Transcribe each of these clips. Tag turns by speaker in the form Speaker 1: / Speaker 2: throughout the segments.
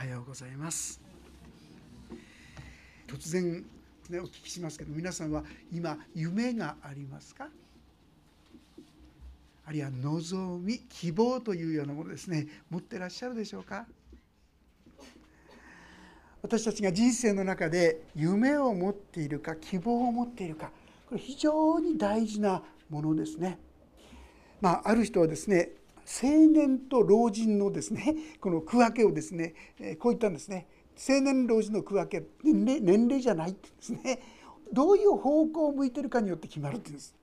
Speaker 1: はようございます。突然、ね、お聞きしますけど皆さんは今夢がありますか？あるいは望み希望というようなものですね持ってらっしゃるでしょうか？私たちが人生の中で夢を持っているか希望を持っているかこれ非常に大事なものですね。まあ、ある人はですね青年と老人のですね この区分けをですねこう言ったんですね。青年老人の区分け年齢年齢じゃないってですね。どういう方向を向いてるかによって決まるっていうんです。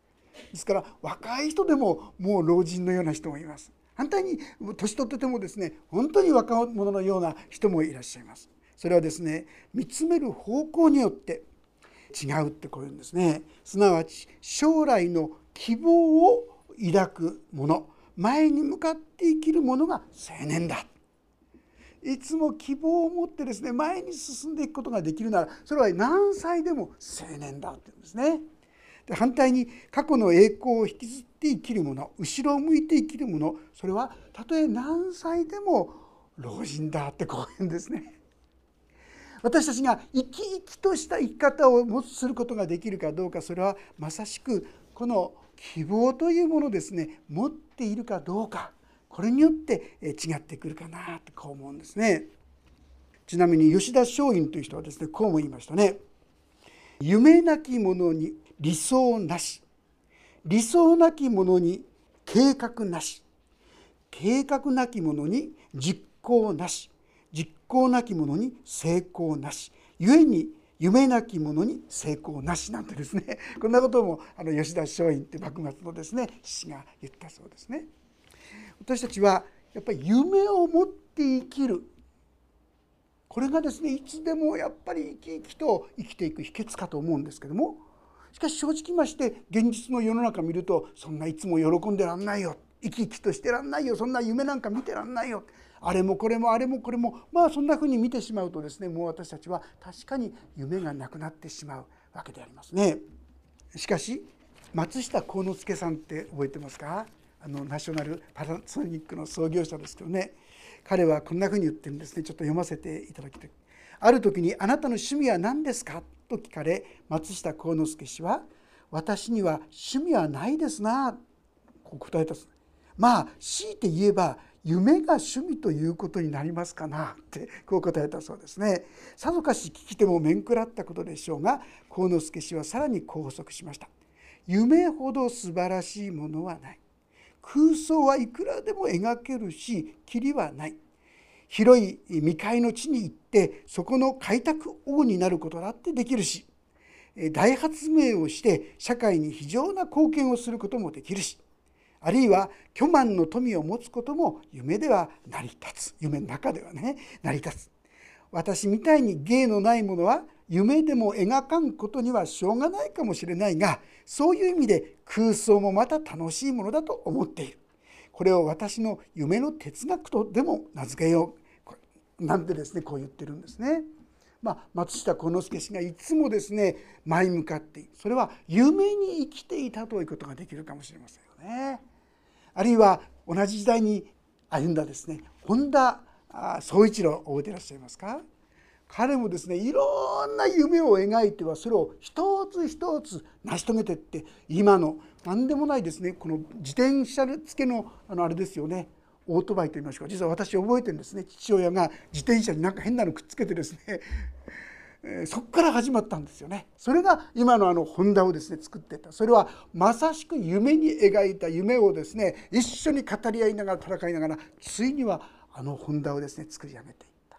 Speaker 1: ですから若い人でももう老人のような人もいます。反対に年取っててもですね本当に若者のような人もいらっしゃいます。それはですね見つめる方向によって違うってこういうんですね。すなわち将来の希望を抱くもの。前に向かって生きるものが青年だいつも希望を持ってですね前に進んでいくことができるならそれは何歳でも青年だって言うんですね。で反対に過去の栄光を引きずって生きるもの後ろを向いて生きるものそれはたとえ何歳でも老人だってこう言うんですね。私たちが生き生きとした生き方を持つすることができるかどうかそれはまさしくこの希望というものをですね持っているかどうかこれによって違ってくるかなとこう思うんですね。ちなみに吉田松陰という人はですねこうも言いましたね。夢なき者に理想なし理想なき者に計画なし計画なき者に実行なし実行なき者に成功なし故に夢なき者に成功なしなんてですね。こんなこともあの吉田松陰って幕末のですね詩が言ったそうですね。私たちはやっぱり夢を持って生きる。これがですねいつでもやっぱり生き生きと生きていく秘訣かと思うんですけどもしかし正直まして現実の世の中見るとそんないつも喜んでらんないよ。生き生きとしてらんないよ。そんな夢なんか見てらんないよ。あれもこれもあれもこれもまあそんなふうに見てしまうとですねもう私たちは確かに夢がなくなってしまうわけでありますね。しかし松下幸之助さんって覚えてますか？あのナショナルパナソニックの創業者ですけどね彼はこんなふうに言ってるんですねちょっと読ませていただきたい。ある時に「あなたの趣味は何ですか?」と聞かれ松下幸之助氏は「私には趣味はないですな」こう答えたまあ強いて言えば夢が趣味ということになりますかなってこう答えたそうですね。さぞかし聞き手も面食らったことでしょうが幸之助氏はさらにこう補足しました。夢ほど素晴らしいものはない。空想はいくらでも描けるしきりはない。広い未開の地に行ってそこの開拓王になることだってできるし大発明をして社会に非常な貢献をすることもできるしあるいは巨万の富を持つことも夢では成り立つ。夢の中ではね成り立つ。私みたいに芸のないものは夢でも描かんことにはしょうがないかもしれないがそういう意味で空想もまた楽しいものだと思っている。これを私の夢の哲学とでも名付けよう。なんてですねこう言ってるんですね。まあ、松下幸之助氏がいつもですね前向かってそれは夢に生きていたということができるかもしれません。ね。あるいは同じ時代に歩んだですね。本田宗一郎覚えていらっしゃいますか？彼もですねいろんな夢を描いてはそれを一つ一つ成し遂げてって今の何でもないですねこの自転車付けのあのあれですよね。オートバイといいましょうか実は私覚えてるんですね。父親が自転車になんか変なのくっつけてですね。そこから始まったんですよね。それが今のあのホンダをですね作ってた。それはまさしく夢に描いた夢をですね一緒に語り合いながら戦いながらついにはあのホンダをですね作り上げていった。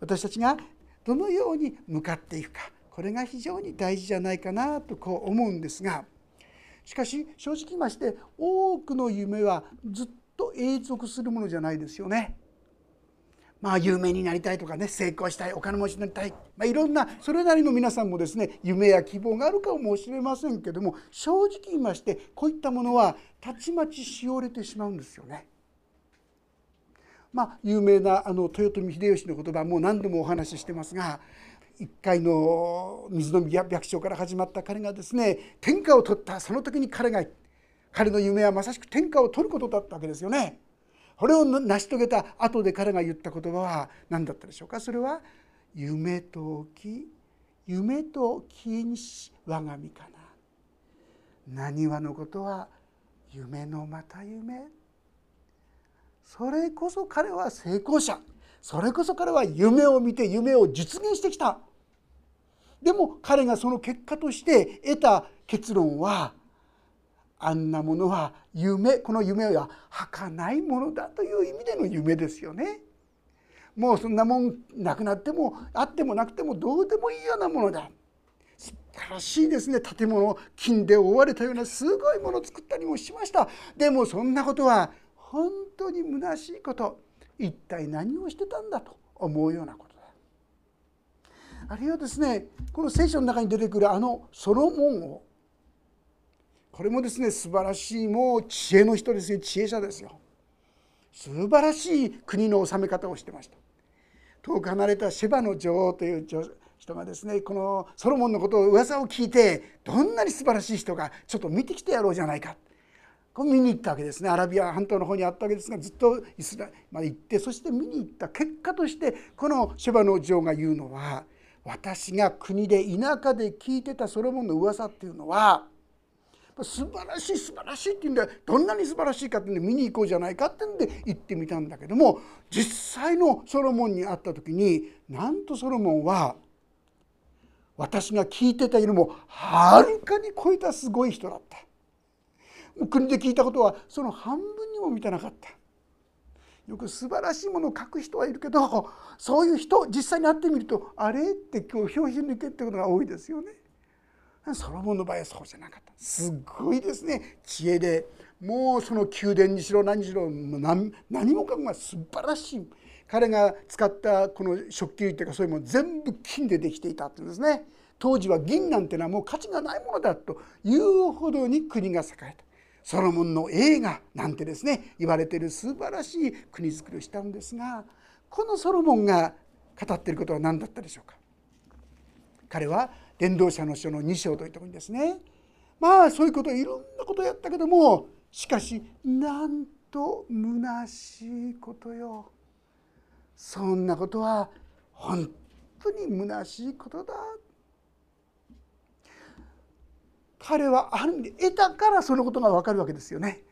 Speaker 1: 私たちがどのように向かっていくかこれが非常に大事じゃないかなとこう思うんですがしかし正直言いまして多くの夢はずっと永続するものじゃないですよね。まあ、有名になりたいとかね成功したいお金持ちになりたい、まあ、いろんなそれなりの皆さんもですね夢や希望があるかもしれませんけども正直言いましてこういったものはたちまちしおれてしまうんですよね。まあ、有名なあの豊臣秀吉の言葉もう何度もお話ししてますが一回の水の宮百姓から始まった彼がですね天下を取ったその時に彼が彼の夢はまさしく天下を取ることだったわけですよね。これを成し遂げた後で彼が言った言葉は何だったでしょうか？それは「夢とき夢ときにし我が身かな」「何はのことは夢のまた夢」それこそ彼は成功者。それこそ彼は夢を見て夢を実現してきた。でも彼がその結果として得た結論はあんなものは夢この夢は儚いものだという意味での夢ですよね。もうそんなもんなくなってもあってもなくてもどうでもいいようなものだ。素晴らしいですね。建物金で覆われたようなすごいものを作ったりもしました。でもそんなことは本当に虚しいこと。一体何をしてたんだと思うようなことだ。あるいはですねこの聖書の中に出てくるあのソロモンをこれもですね素晴らしいもう知恵の人ですよ。知恵者ですよ素晴らしい国の治め方をしてました。遠く離れたシェバの女王という人がですねこのソロモンのことを噂を聞いてどんなに素晴らしい人かちょっと見てきてやろうじゃないか。これ見に行ったわけですね。アラビア半島の方にあったわけですがずっとイスラエルまで行ってそして見に行った結果としてこのシェバの女王が言うのは私が国で田舎で聞いてたソロモンの噂っていうのは素晴らしい素晴らしいっていうんでどんなに素晴らしいかってんで見に行こうじゃないかっていうんで行ってみたんだけども実際のソロモンに会った時になんとソロモンは私が聞いてたよりもはるかに超えたすごい人だった。国で聞いたことはその半分にも満たなかった。よく素晴らしいものを書く人はいるけどそういう人実際に会ってみるとあれ？って今日表紙抜けってことが多いですよね。ソロモンの場合はそうじゃなかった。すごいですね。知恵で。もうその宮殿にしろ何しろ何何もかもが素晴らしい。彼が使ったこの食器類というかそういうもの全部金でできていたっていうんですね。当時は銀なんてのはもう価値がないものだというほどに国が栄えた。ソロモンの映画なんてですね言われてる素晴らしい国づくりをしたんですがこのソロモンが語っていることは何だったでしょうか。彼は伝道者の書の2章というところにですね。まあそういうこといろんなことやったけどもしかしなんと虚しいことよ。そんなことは本当に虚しいことだ。彼はある意味得たからそのことが分かるわけですよね。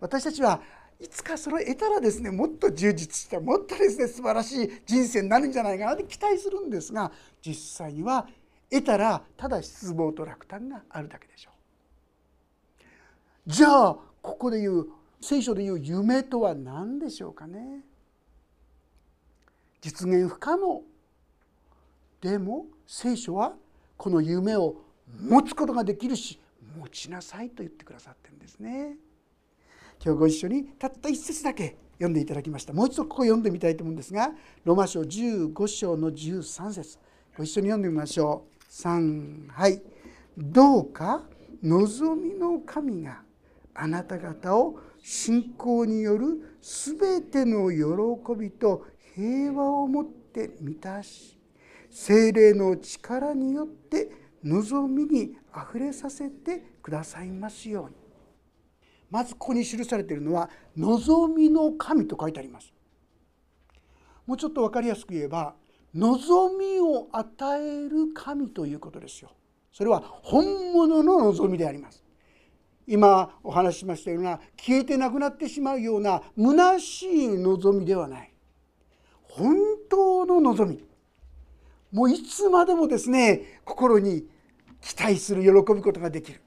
Speaker 1: 私たちはいつかそれを得たらですねもっと充実したもっとですね素晴らしい人生になるんじゃないかなって期待するんですが実際には得たらただ失望と落胆があるだけでしょう。じゃあここで言う聖書で言う夢とは何でしょうかね。実現不可能。でも聖書はこの夢を持つことができるし持ちなさいと言ってくださってるんですね。今日ご一緒にたった一節だけ読んでいただきました。もう一度ここ読んでみたいと思うんですがローマ書15章の13節。ご一緒に読んでみましょう。3はいどうか望みの神があなた方を信仰によるすべての喜びと平和をもって満たし精霊の力によって望みにあふれさせてくださいますようにまずここに記されているのは「望みの神」と書いてあります。もうちょっと分かりやすく言えば望みを与える神ということですよ。それは本物の望みであります。今お話ししましたような消えてなくなってしまうような虚しい望みではない本当の望みもういつまでもですね心に期待する喜ぶことができる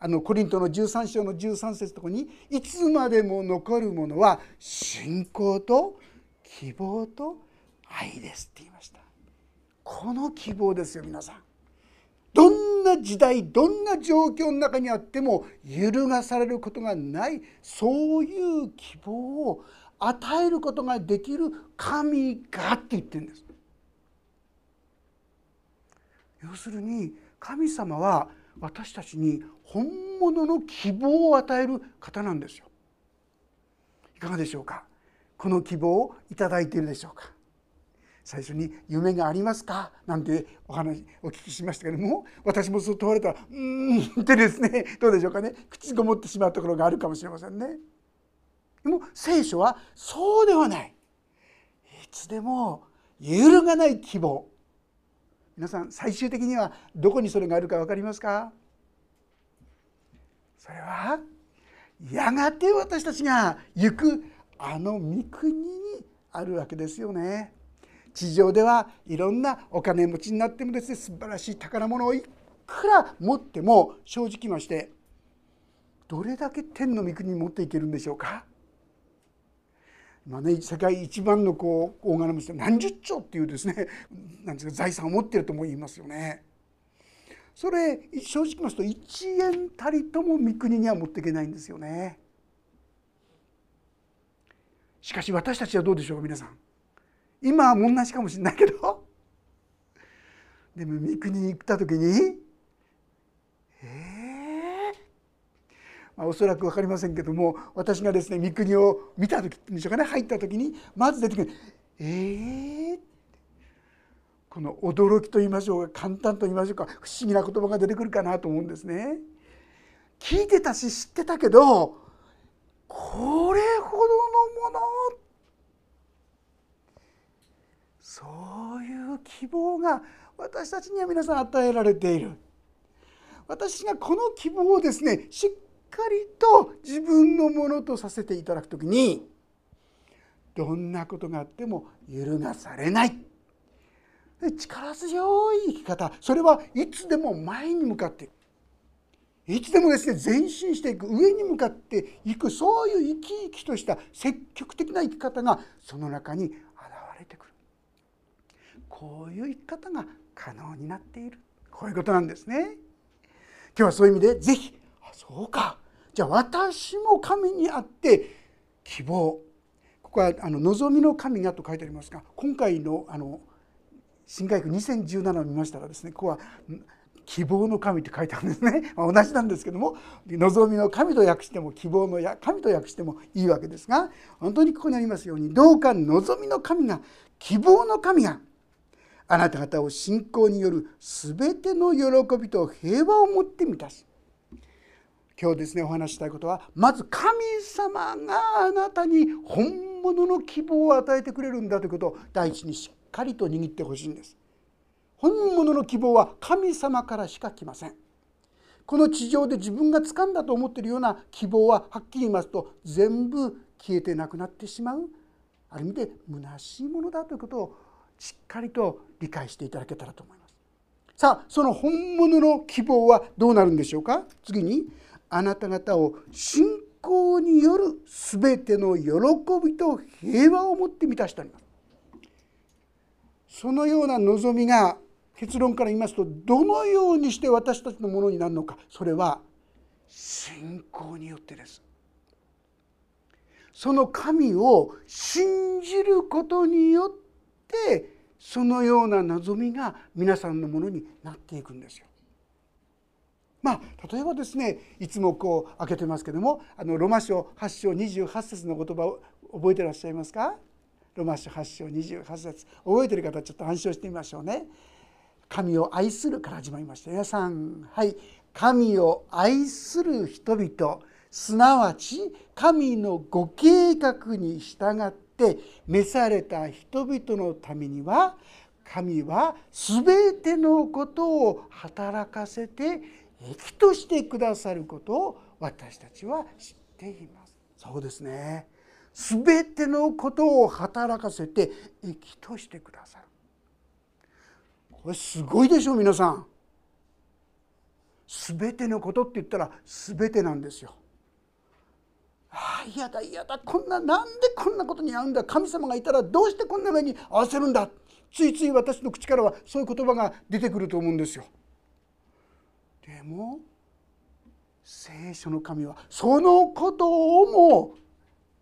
Speaker 1: あのコリントの13章の13節とこにいつまでも残るものは信仰と希望と愛ですって言いました。この希望ですよ皆さん。どんな時代どんな状況の中にあっても揺るがされることがないそういう希望を与えることができる神がって言ってるんです。要するに神様は私たちに本物の希望を与える方なんですよ。いかがでしょうか？この希望をいただいているでしょうか？最初に「夢がありますか?」なんてお話お聞きしましたけども私もそう問われたら「うん」ってですね どうでしょうかね口ごもってしまうところがあるかもしれませんね。でも聖書はそうではないいつでも揺るがない希望皆さん最終的にはどこにそれがあるか分かりますか？それはやがて私たちが行くあの御国にあるわけですよね。地上ではいろんなお金持ちになってもですね素晴らしい宝物をいくら持っても正直ましてどれだけ天の御国に持っていけるんでしょうか？今ね世界一番のこう大金持ちで何十兆っていうですねなんですか財産を持ってるとも言いますよね。それ正直言いますと1円たりとも御国には持っていけないんですよね。しかし私たちはどうでしょうか皆さん？今は同じかもしれないけど。でも御国に行った時にええまあ、おそらく分かりませんけども私がですね御国を見た時ってうんでしょうかね入った時にまず出てくる「ええこの驚きと言いましょうか簡単と言いましょうか不思議な言葉が出てくるかなと思うんですね。聞いてたし知ってたけどこれほどのものそういう希望が私たちには皆さん与えられている。私がこの希望をですねしっかりと自分のものとさせていただく時にどんなことがあっても揺るがされない。力強い生き方。それはいつでも前に向かっていくいつでもですね前進していく上に向かっていくそういう生き生きとした積極的な生き方がその中に現れてくる。こういう生き方が可能になっている。こういうことなんですね。今日はそういう意味で是非あそうか。じゃあ私も神にあって希望。ここはあの望みの神がと書いてありますが今回のあの新海区2017を見ましたらですねここは希望の神って書いてあるんですね、まあ、同じなんですけども望みの神と訳しても希望の神と訳してもいいわけですが本当にここにありますようにどうか望みの神が希望の神があなた方を信仰による全ての喜びと平和を持って満たす。今日ですねお話したいことはまず神様があなたに本物の希望を与えてくれるんだということを第一にしっかりと握ってほしいんです。本物の希望は神様からしか来ません。この地上で自分が掴んだと思っているような希望ははっきり言いますと全部消えてなくなってしまう。ある意味で虚しいものだということをしっかりと理解していただけたらと思います。さあその本物の希望はどうなるんでしょうか？次にあなた方を信仰による全ての喜びと平和を持って満たしております。そのような望みが結論から言いますとどのようにして私たちのものになるのか？それは信仰によってです。その神を信じることによってそのような望みが皆さんのものになっていくんですよ。まあ、例えばですねいつもこう開けてますけどもあのロマ書8章28節の言葉を覚えてらっしゃいますか？ロマ書8章28節。覚えてる方ちょっと暗唱してみましょうね。神を愛するから始まりました皆さんはい。神を愛する人々すなわち神のご計画に従って召された人々のためには神は全てのことを働かせて益としてくださることを私たちは知っています。そうですね。全てのことを働かせて益としてくださる。これすごいでしょ皆さん。全てのことって言ったら全てなんですよ。ああ嫌だ嫌だ。こんななんでこんなことに合うんだ？神様がいたらどうしてこんな目に合わせるんだ？ついつい私の口からはそういう言葉が出てくると思うんですよ。でも聖書の神はそのことをも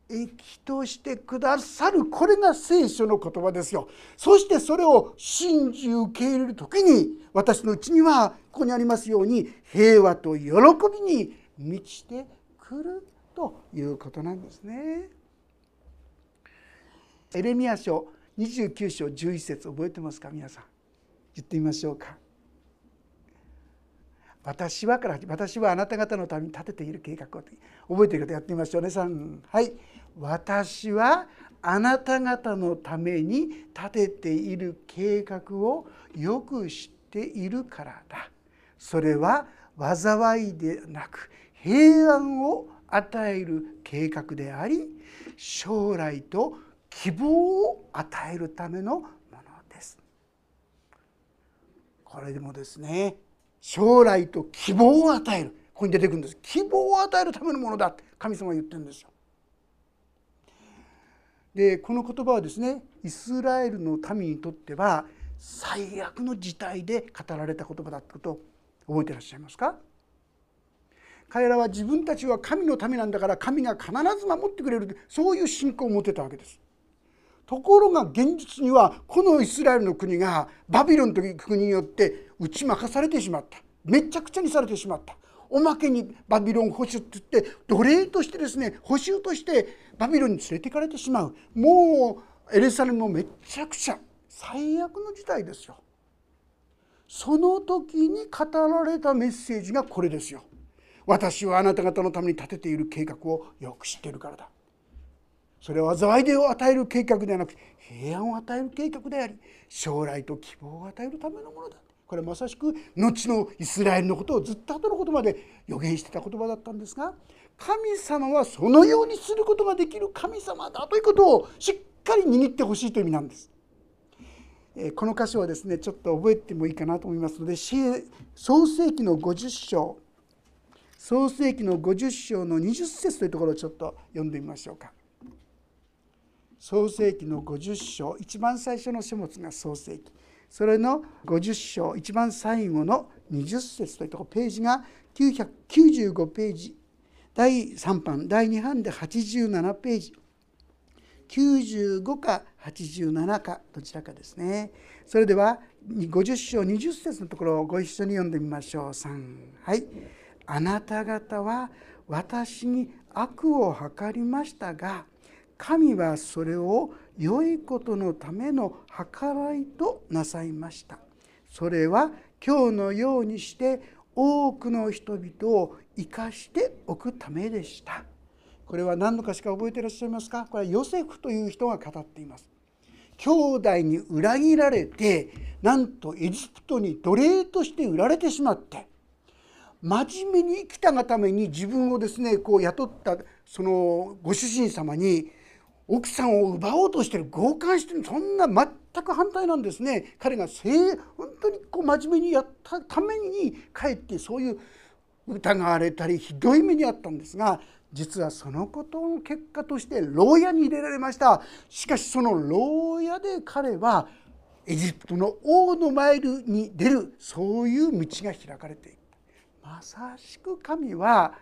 Speaker 1: 益としてくださるこれが聖書の言葉ですよ。そしてそれを信じ受け入れる時に私のうちにはここにありますように平和と喜びに満ちてくる。ということなんですね。エレミア書29章11節覚えてますか？皆さん。言ってみましょうか。私はから私はあなた方のために立てている計画を覚えている方やってみましょうね3はい。私はあなた方のために立てている計画をよく知っているからだ。それは災いでなく平安を与える計画であり将来と希望を与えるためのものです。これでもですね将来と希望を与える。ここに出てくるんです。希望を与えるためのものだって神様は言ってるんですよ。でこの言葉はですねイスラエルの民にとっては最悪の事態で語られた言葉だってことを覚えてらっしゃいますか？彼らは自分たちは神のためなんだから神が必ず守ってくれるそういう信仰を持ってたわけです。ところが現実にはこのイスラエルの国がバビロンという国によって打ち負かされてしまっためちゃくちゃにされてしまったおまけにバビロン保守って言って奴隷としてですね補修としてバビロンに連れていかれてしまうもうエルサレムもめちゃくちゃ最悪の事態ですよ。その時に語られたメッセージがこれですよ。私はあなた方のために立てている計画をよく知っているからだ。それは災いを与える計画ではなく平安を与える計画であり将来と希望を与えるためのものだ。これはまさしく後のイスラエルのことをずっと後のことまで予言してた言葉だったんですが神様はそのようにすることができる神様だということをしっかり握ってほしいという意味なんです。この箇所はですねちょっと覚えてもいいかなと思いますので創世紀の50章創世紀の50章の20節というところをちょっと読んでみましょうか。創世紀の50章一番最初の書物が創世紀それの50章一番最後の20節というところページが995ページ。第3版第2版で87ページ。95か87かどちらかですね。それでは50章20節のところをご一緒に読んでみましょう。3はい。あなた方は私に悪を図りましたが神はそれを良いことのための計らいとなさいました。それは今日のようにして多くの人々を生かしておくためでした。これは何のかしか覚えていらっしゃいますか？これはヨセフという人が語っています。兄弟に裏切られてなんとエジプトに奴隷として売られてしまって真面目に生きたがために自分をですねこう雇ったそのご主人様に奥さんを奪おうとしてる強姦してるそんな全く反対なんですね。彼が本当にこう真面目にやったためにかえってそういう疑われたりひどい目にあったんですが実はそのことの結果として牢屋に入れられました。しかしその牢屋で彼はエジプトの王の前に出るそういう道が開かれていった。まさしく神は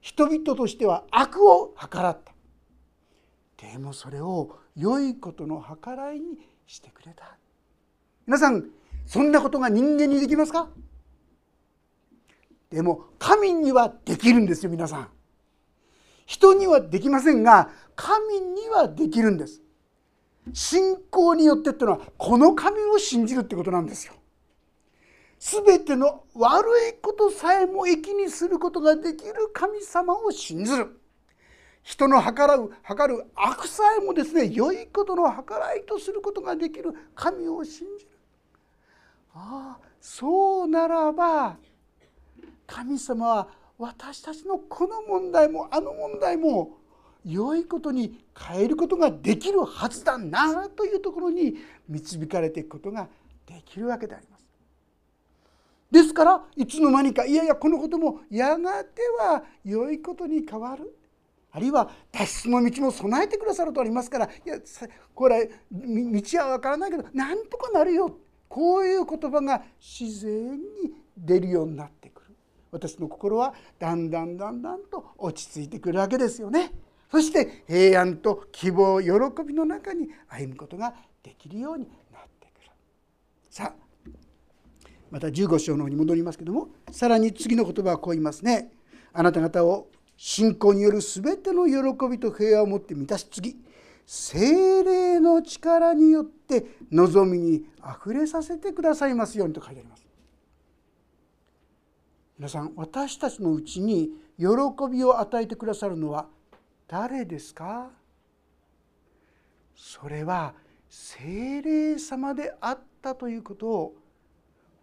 Speaker 1: 人々としては悪を計らった。でもそれを良いことの計らいにしてくれた。皆さんそんなことが人間にできますか？でも神にはできるんですよ皆さん。人にはできませんが神にはできるんです。信仰によってっていうのはこの神を信じるってことなんですよ。全ての悪いことさえも益にすることができる神様を信ずる人の計らう計る悪さえもですね良いことの計らいとすることができる神を信じるああそうならば神様は私たちのこの問題もあの問題も良いことに変えることができるはずだなというところに導かれていくことができるわけであります。ですからいつの間にかいやいやこのこともやがては良いことに変わるあるいは脱出の道も備えてくださるとありますからいやこれ道は分からないけどなんとかなるよこういう言葉が自然に出るようになってくる私の心はだんだんだんだんと落ち着いてくるわけですよね。そして平安と希望喜びの中に歩むことができるようになってくる。さあまた15章の方に戻りますけどもさらに次の言葉はこう言いますね。あなた方を信仰による全ての喜びと平和を持って満たし次精霊の力によって望みにあふれさせてくださいますようにと書いてあります。皆さん私たちのうちに喜びを与えてくださるのは誰ですか？それは精霊様であったということを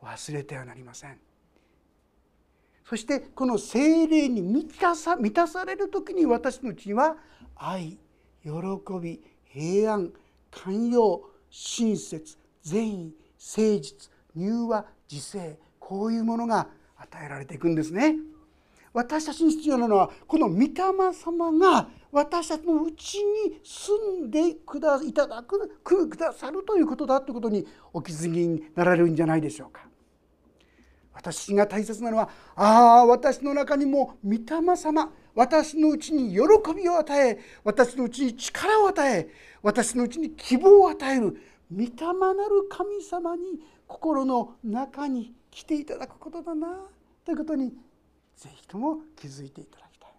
Speaker 1: 忘れてはなりませんそしてこの精霊に満たさ満たされる時に私のうちには愛喜び平安寛容親切善意誠実柔和自制こういうものが与えられていくんですね。私たちに必要なのはこの御霊様が私たちのうちに住んでくだいただくくださるということだということにお気づきになられるんじゃないでしょうか。私が大切なのはああ私の中にも御霊様私のうちに喜びを与え私のうちに力を与え私のうちに希望を与える御霊なる神様に心の中に来ていただくことだなということにぜひとも気づいていただきたい。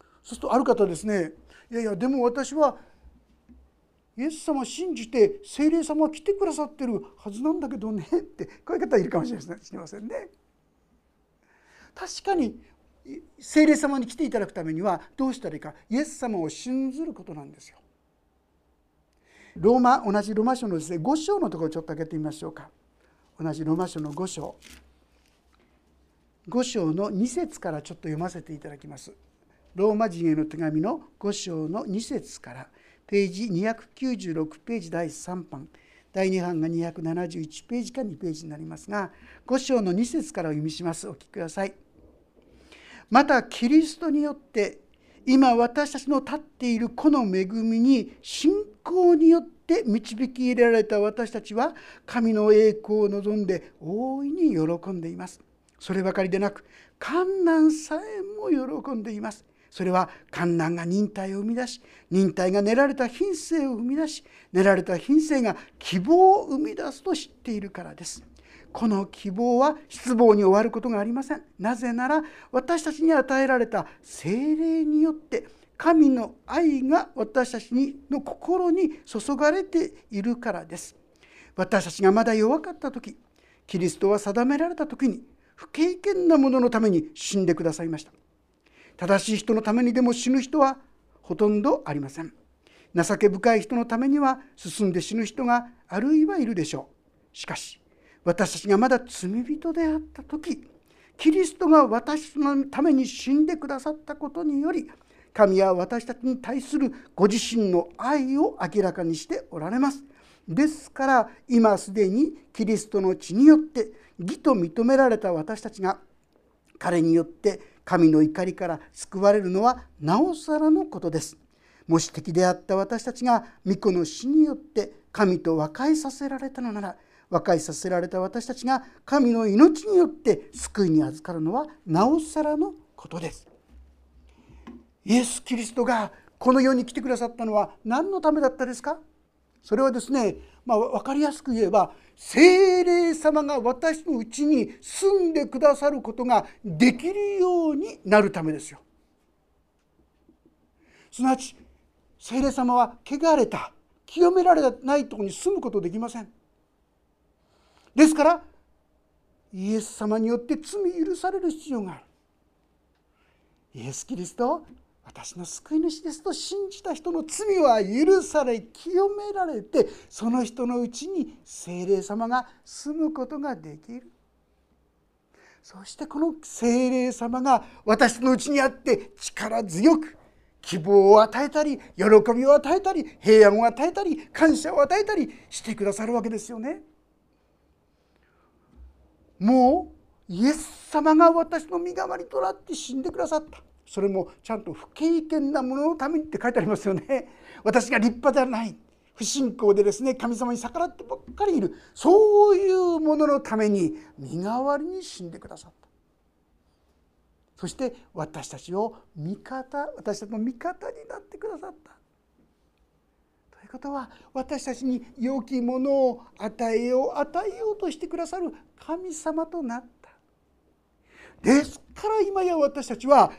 Speaker 1: そうするとある方ですねいやいやでも私はイエス様を信じて精霊様が来てくださってるはずなんだけどねって こういう方いるかもしれませんね。確かに精霊様に来ていただくためにはどうしたらいいかイエス様を信ずることなんですよ。ローマ同じローマ書のですね5章のところをちょっと開けてみましょうか。同じローマ書の5章5章の2節からちょっと読ませていただきます。ローマ人への手紙の5章の2節からページ296ページ第3版第2版が271ページか2ページになりますが5章の2節からお読みしますお聞きください。またキリストによって今私たちの立っているこの恵みに信仰によって導き入れられた私たちは神の栄光を望んで大いに喜んでいます。そればかりでなく観難さえも喜んでいます。それは観難が忍耐を生み出し忍耐が練られた品性を生み出し練られた品性が希望を生み出すと知っているからです。この希望は失望に終わることがありません。なぜなら私たちに与えられた精霊によって神の愛が私たちの心に注がれているからです。私たちがまだ弱かった時キリストは定められた時に不経験なもののために死んでくださいました。正しい人のためにでも死ぬ人はほとんどありません。情け深い人のためには進んで死ぬ人があるいはいるでしょう。しかし私たちがまだ罪人であった時キリストが私のために死んでくださったことにより神は私たちに対するご自身の愛を明らかにしておられます。ですから今すでにキリストの血によって義と認められた私たちが彼によって神の怒りから救われるのはなおさらのことです。もし敵であった私たちが御子の死によって神と和解させられたのなら和解させられた私たちが神の命によって救いに預かるのはなおさらのことです。イエス・キリストがこの世に来てくださったのは何のためだったですか？それはですね、まあ、分かりやすく言えば精霊様が私のうちに住んでくださることができるようになるためですよ。すなわち精霊様は汚れた清められないとこに住むことできません。ですからイエス様によって罪許される必要があるイエス・キリスト私の救い主ですと信じた人の罪は許され清められてその人のうちに精霊様が住むことができるそしてこの精霊様が私のうちにあって力強く希望を与えたり喜びを与えたり平安を与えたり感謝を与えたりしてくださるわけですよね。もうイエス様が私の身代わりとなって死んでくださったそれもちゃんと不経験なもののためにって書いてありますよね。私が立派ではない。不信仰でですね神様に逆らってばっかりいる。そういうもののために身代わりに死んでくださった。そして私たちを味方私たちの味方になってくださった。ということは私たちに良きものを与えよう与えようとしてくださる神様となった。ですから今や私たちは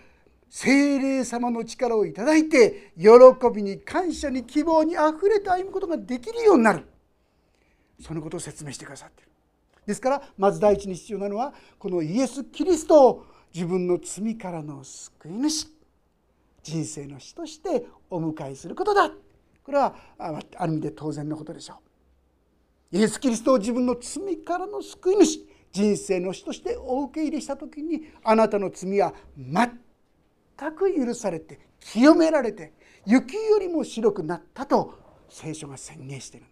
Speaker 1: 精霊様の力をいただいて喜びに感謝に希望にあふれて歩むことができるようになる。そのことを説明してくださっている。ですからまず第一に必要なのはこのイエス・キリストを自分の罪からの救い主人生の死としてお迎えすることだ。これはある意味で当然のことでしょう。イエス・キリストを自分の罪からの救い主人生の死としてお受け入れした時にあなたの罪は全全く許されて清められて雪よりも白くなったと聖書が宣言している。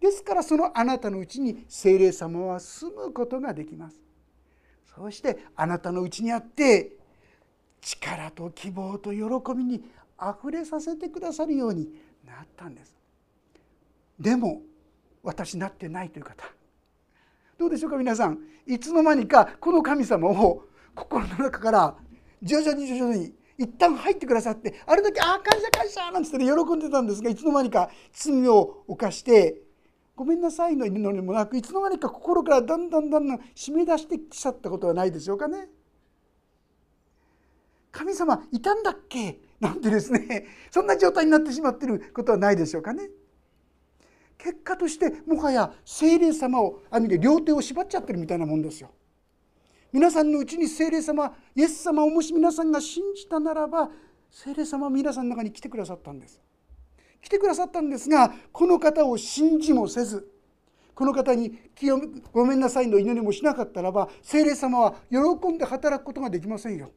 Speaker 1: ですからそのあなたのうちに精霊様は住むことができます。そしてあなたのうちにあって力と希望と喜びにあふれさせてくださるようになったんです。でも私なってないという方。どうでしょうか皆さん。いつの間にかこの神様を心の中から徐々に徐々に一旦入ってくださってある時「ああ感謝感謝」なんつって喜んでたんですがいつの間にか罪を犯して「ごめんなさい」の祈りもなくいつの間にか心からだんだんだんだん締め出してきちゃったことはないでしょうかね。神様いたんだっけ？なんてですねそんな状態になってしまってることはないでしょうかね。結果としてもはや精霊様をある意味で両手を縛っちゃってるみたいなもんですよ。皆さんのうちに精霊様イエス様をもし皆さんが信じたならば精霊様は皆さんの中に来てくださったんです。来てくださったんですがこの方を信じもせずこの方にごめんなさいの祈りもしなかったらば精霊様は喜んで働くことができませんよ。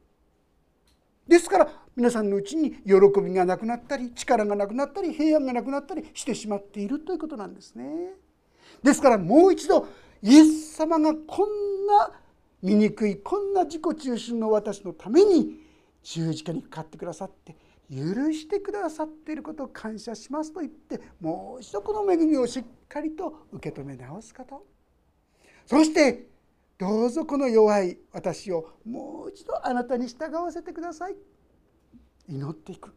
Speaker 1: ですから皆さんのうちに喜びがなくなったり力がなくなったり平安がなくなったりしてしまっているということなんですね。ですからもう一度イエス様がこんな醜いこんな自己中心の私のために十字架にかかってくださって許してくださっていることを感謝しますと言ってもう一度この恵みをしっかりと受け止め直すこと。そしてどうぞこの弱い私をもう一度あなたに従わせてください。祈っていく。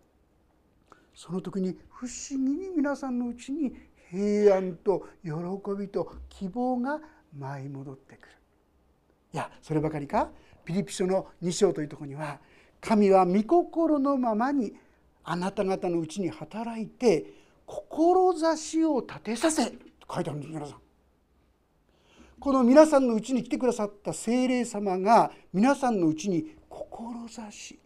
Speaker 1: その時に不思議に皆さんのうちに平安と喜びと希望が舞い戻ってくる。いやそればかりか？ピリピ書の2章というとこには神は御心のままにあなた方のうちに働いて志を立てさせと書いてあるんです皆さん。この皆さんのうちに来てくださった精霊様が皆さんのうちに志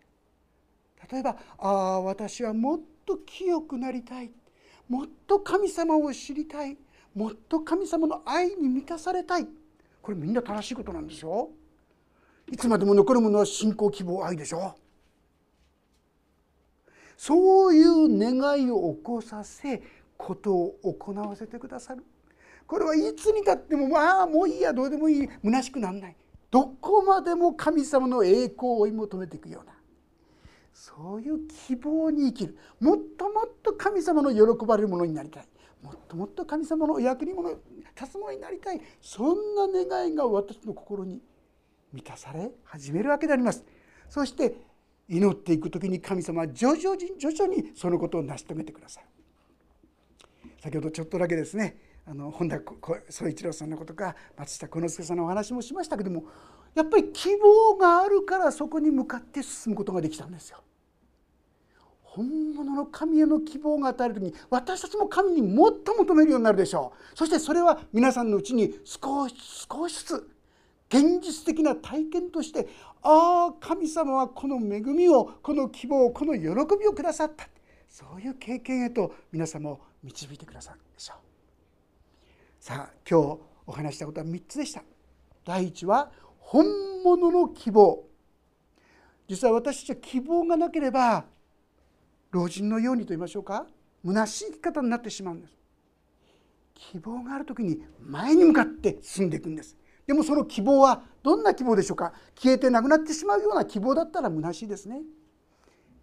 Speaker 1: 例えば「ああ私はもっと清くなりたい」「もっと神様を知りたい」「もっと神様の愛に満たされたい」これみんな正しいことなんですよ。いつまでも残るものは信仰希望愛でしょ？そういう願いを起こさせことを行わせてくださる。これはいつにたってもまあもういいやどうでもいい虚しくなんない。どこまでも神様の栄光を追い求めていくような。そういう希望に生きる。もっともっと神様の喜ばれるものになりたい。もっともっと神様のお役にも立つもになりたい。そんな願いが私の心に満たされ始めるわけであります。そして祈っていく時に神様は徐々に徐々にそのことを成し遂げてください。先ほどちょっとだけですねあの本田宗一郎さんのことか松下幸之助さんのお話もしましたけどもやっぱり希望があるからそこに向かって進むことができたんですよ。本物の神への希望が与える時に私たちも神にもっと求めるようになるでしょう。そしてそれは皆さんのうちに少し少しずつ現実的な体験としてああ神様はこの恵みをこの希望この喜びをくださった。そういう経験へと皆様を導いてくださるでしょう。さあ今日お話したことは3つでした。第1は本物の希望。実は私たちは希望がなければ老人のようにと言いましょうか。虚しい生き方になってしまうんです。希望がある時に前に向かって進んでいくんです。でもその希望はどんな希望でしょうか。消えてなくなってしまうような希望だったら虚しいですね。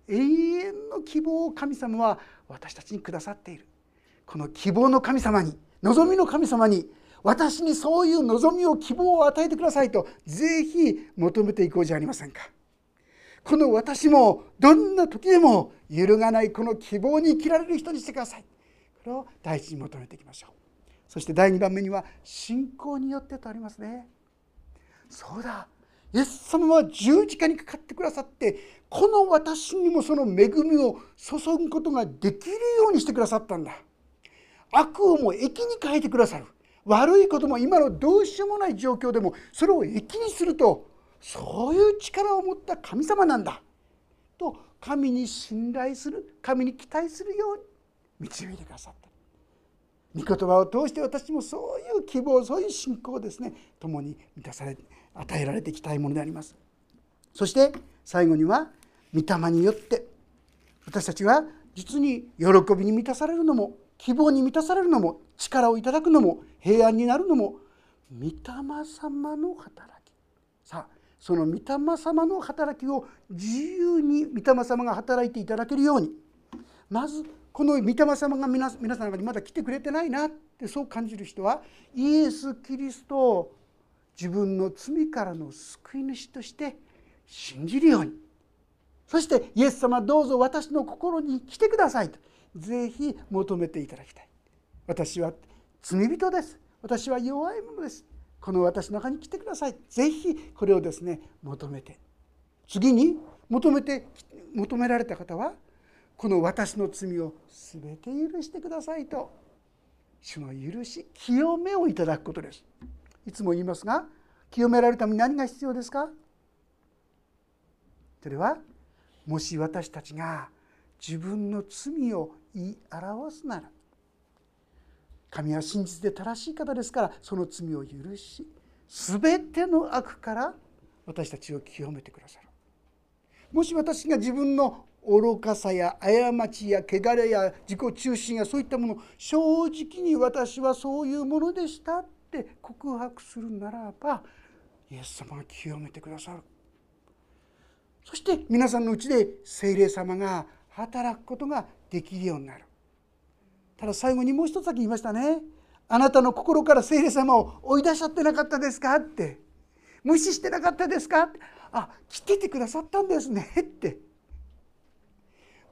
Speaker 1: 永遠の希望を神様は私たちにくださっている。この希望の神様に望みの神様に私にそういう望みを希望を与えてくださいとぜひ求めていこうじゃありませんか。この私もどんな時でも揺るがないこの希望に生きられる人にしてください。これを第一に求めていきましょう。そして第2番目には信仰によってとありますね。そうだ。イエス様は十字架にかかってくださってこの私にもその恵みを注ぐことができるようにしてくださったんだ。悪をも益に変えてくださる。悪いことも今のどうしようもない状況でもそれを益にするとそういう力を持った神様なんだ。と神に信頼する神に期待するように導いてくださった。御言葉を通して私もそういう希望そういう信仰をですね共に満たされ与えられていきたいものであります。そして最後には御霊によって私たちは実に喜びに満たされるのも希望に満たされるのも力をいただくのも平安になるのも御霊様の働き。さあその御霊様の働きを自由に御霊様が働いていただけるように。まずこの御霊様が皆皆さんの中にまだ来てくれてないなってそう感じる人はイエス・キリストを自分の罪からの救い主として信じるように。そしてイエス様どうぞ私の心に来てくださいとぜひ求めていただきたい。私は罪人です。私は弱いものです。この私の中に来てください。ぜひこれをですね求めて。次に求めて求められた方はこの私の罪を全て許してくださいと主の許し清めをいただくことです。いつも言いますが清められるために何が必要ですか？それはもし私たちが自分の罪を言い表すなら神は真実で正しい方ですからその罪を許し全ての悪から私たちを清めてくださる。もし私が自分の愚かさや過ちや汚れや自己中心やそういったもの正直に私はそういうものでしたって告白するならばイエス様が清めてくださる。そして皆さんのうちで精霊様が働くことができるようになる。ただ最後にもう一つだけ言いましたね。あなたの心から聖霊様を追い出しちゃってなかったですかって。無視してなかったですかって。あ来ててくださったんですねって。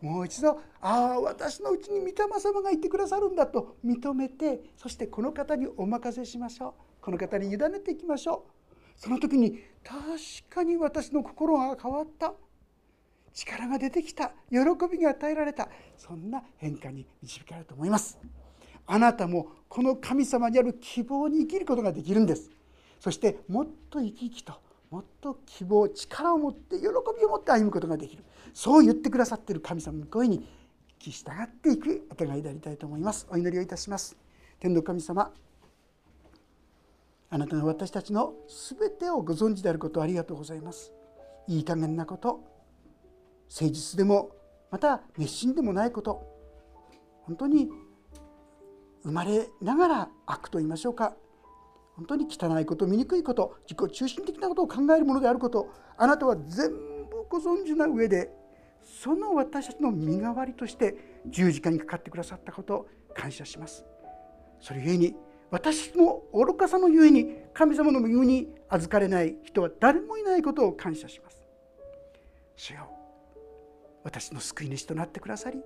Speaker 1: もう一度ああ私のうちに御霊様がいてくださるんだと認めてそしてこの方にお任せしましょう。この方に委ねていきましょう。その時に確かに私の心が変わった。力が出てきた。喜びが与えられた。そんな変化に導かれると思います。あなたもこの神様にある希望に生きることができるんです。そしてもっと生き生きともっと希望力を持って喜びを持って歩むことができる。そう言ってくださっている神様の声に聞き従っていくお互いでありたいと思います。お祈りをいたします。天の神様あなたが私たちの全てをご存知であることをありがとうございます。いい加減なこと誠実でもまた熱心でもないこと本当に生まれながら悪と言いましょうか。本当に汚いこと醜いこと自己中心的なことを考えるものであることあなたは全部ご存知な上でその私たちの身代わりとして十字架にかかってくださったことを感謝します。それゆえに私の愚かさのゆえに神様の身に預かれない人は誰もいないことを感謝します。主よ私の救い主となってくださり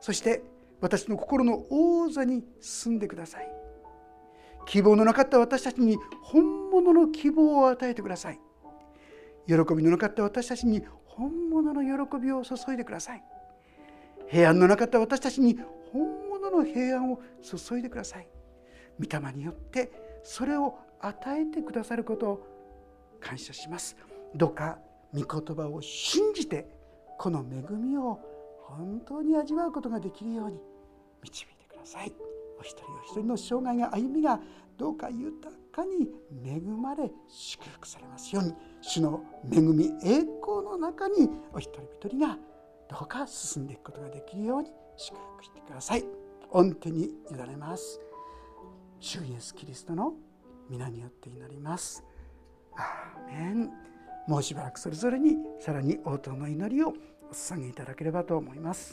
Speaker 1: そして私の心の王座に住んでください。希望のなかった私たちに本物の希望を与えてください。喜びのなかった私たちに本物の喜びを注いでください。平安のなかった私たちに本物の平安を注いでください。御霊によってそれを与えてくださることを感謝します。どうか御言葉を信じてこの恵みを本当に味わうことができるように導いてください。お一人お一人の生涯が歩みがどうか豊かに恵まれ祝福されますように。主の恵み栄光の中にお一人一人がどうか進んでいくことができるように祝福してください。御手に委ねます。主イエスキリストの皆によって祈ります。アーメン。もうしばらくそれぞれにさらに応答の祈りをお捧げいただければと思います。